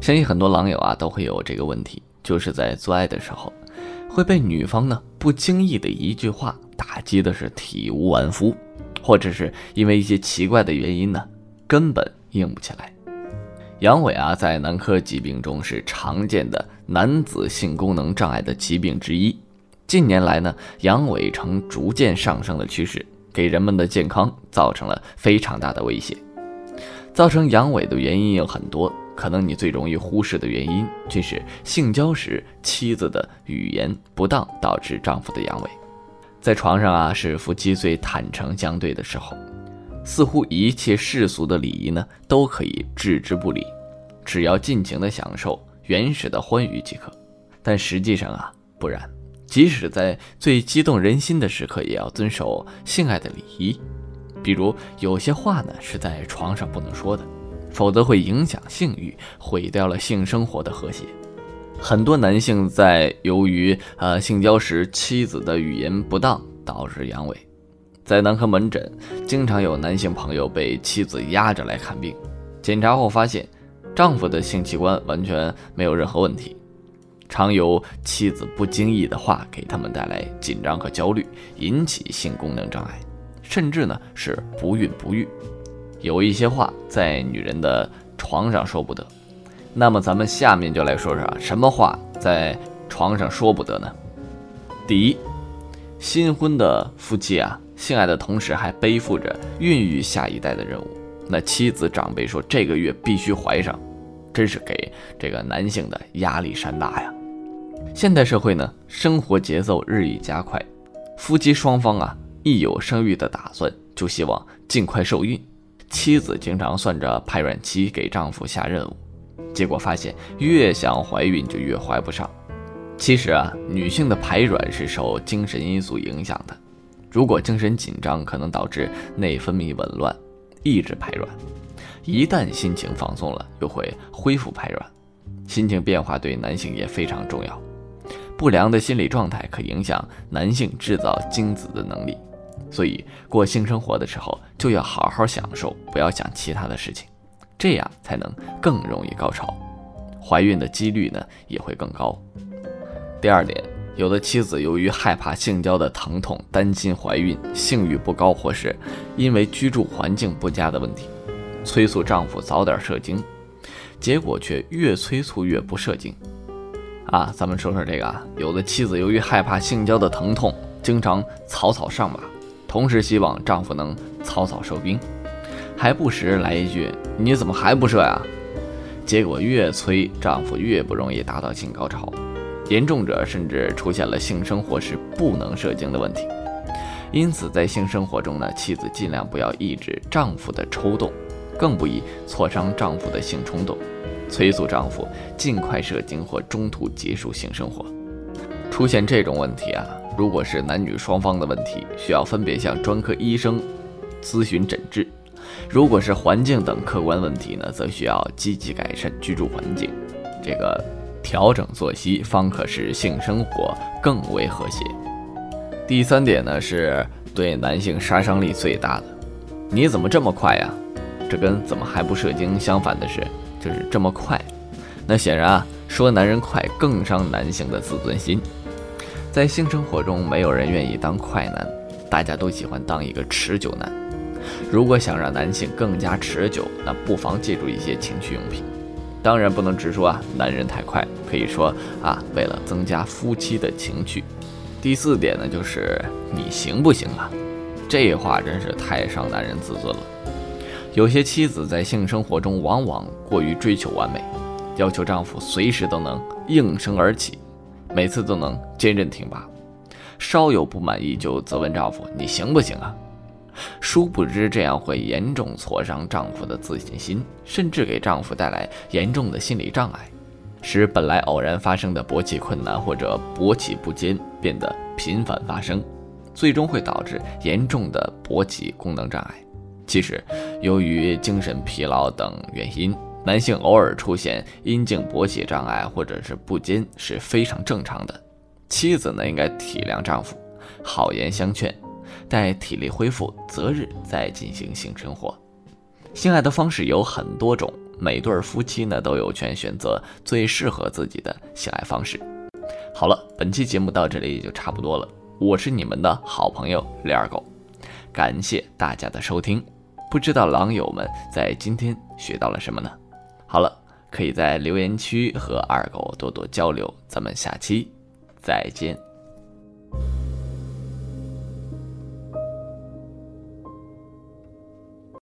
相信很多狼友啊都会有这个问题，就是在做爱的时候，会被女方呢不经意的一句话打击的是体无完肤，或者是因为一些奇怪的原因呢，根本硬不起来。阳痿啊，在男科疾病中是常见的男子性功能障碍的疾病之一。近年来呢，阳痿呈逐渐上升的趋势，给人们的健康造成了非常大的威胁。造成阳痿的原因有很多。可能你最容易忽视的原因，却是性交时妻子的语言不当导致丈夫的阳痿。在床上啊，是夫妻最坦诚相对的时候，似乎一切世俗的礼仪呢都可以置之不理，只要尽情的享受原始的欢愉即可。但实际上啊，不然，即使在最激动人心的时刻，也要遵守性爱的礼仪。比如有些话呢，是在床上不能说的。否则会影响性欲，毁掉了性生活的和谐。很多男性在由于呃性交时妻子的语言不当导致阳痿，在男科门诊，经常有男性朋友被妻子压着来看病，检查后发现丈夫的性器官完全没有任何问题，常由妻子不经意的话给他们带来紧张和焦虑，引起性功能障碍，甚至呢是不孕不育。有一些话在女人的床上说不得，那么咱们下面就来说说啊，什么话在床上说不得呢？第一，新婚的夫妻啊，性爱的同时还背负着孕育下一代的任务，那妻子长辈说这个月必须怀上，真是给这个男性的压力山大呀。现代社会呢，生活节奏日益加快，夫妻双方啊，一有生育的打算，就希望尽快受孕。妻子经常算着排卵期给丈夫下任务，结果发现越想怀孕就越怀不上。其实啊，女性的排卵是受精神因素影响的，如果精神紧张，可能导致内分泌紊乱，抑制排卵；一旦心情放松了，又会恢复排卵。心情变化对男性也非常重要，不良的心理状态可影响男性制造精子的能力。所以过性生活的时候就要好好享受，不要想其他的事情，这样才能更容易高潮，怀孕的几率呢也会更高。第二点，有的妻子由于害怕性交的疼痛，担心怀孕，性欲不高，或是因为居住环境不佳的问题，催促丈夫早点射精，结果却越催促越不射精。啊，咱们说说这个啊，有的妻子由于害怕性交的疼痛，经常草草上马。同时希望丈夫能草草收兵，还不时来一句“你怎么还不射呀？”结果越催丈夫越不容易达到性高潮，严重者甚至出现了性生活时不能射精的问题。因此，在性生活中呢，妻子尽量不要抑制丈夫的抽动，更不宜挫伤丈夫的性冲动，催促丈夫尽快射精或中途结束性生活。出现这种问题啊！如果是男女双方的问题，需要分别向专科医生咨询诊治；如果是环境等客观问题呢，则需要积极改善居住环境，这个调整作息，方可使性生活更为和谐。第三点呢，是对男性杀伤力最大的。你怎么这么快呀？这跟怎么还不射精相反的是，就是这么快。那显然啊，说男人快更伤男性的自尊心。在性生活中，没有人愿意当快男，大家都喜欢当一个持久男。如果想让男性更加持久，那不妨借助一些情趣用品。当然不能直说啊，男人太快，可以说啊，为了增加夫妻的情趣。第四点呢，就是你行不行啊？这话真是太伤男人自尊了。有些妻子在性生活中往往过于追求完美，要求丈夫随时都能应声而起。每次都能坚韧挺拔，稍有不满意就责问丈夫：“你行不行啊？”殊不知这样会严重挫伤丈夫的自信心，甚至给丈夫带来严重的心理障碍，使本来偶然发生的勃起困难或者勃起不坚变得频繁发生，最终会导致严重的勃起功能障碍。其实，由于精神疲劳等原因。男性偶尔出现阴茎勃起障碍或者是不坚是非常正常的，妻子呢应该体谅丈夫，好言相劝，待体力恢复，择日再进行性生活。性爱的方式有很多种，每对夫妻呢都有权选择最适合自己的性爱方式。好了，本期节目到这里也就差不多了。我是你们的好朋友李二狗，感谢大家的收听。不知道狼友们在今天学到了什么呢？好了，可以在留言区和二狗多多交流。咱们下期再见。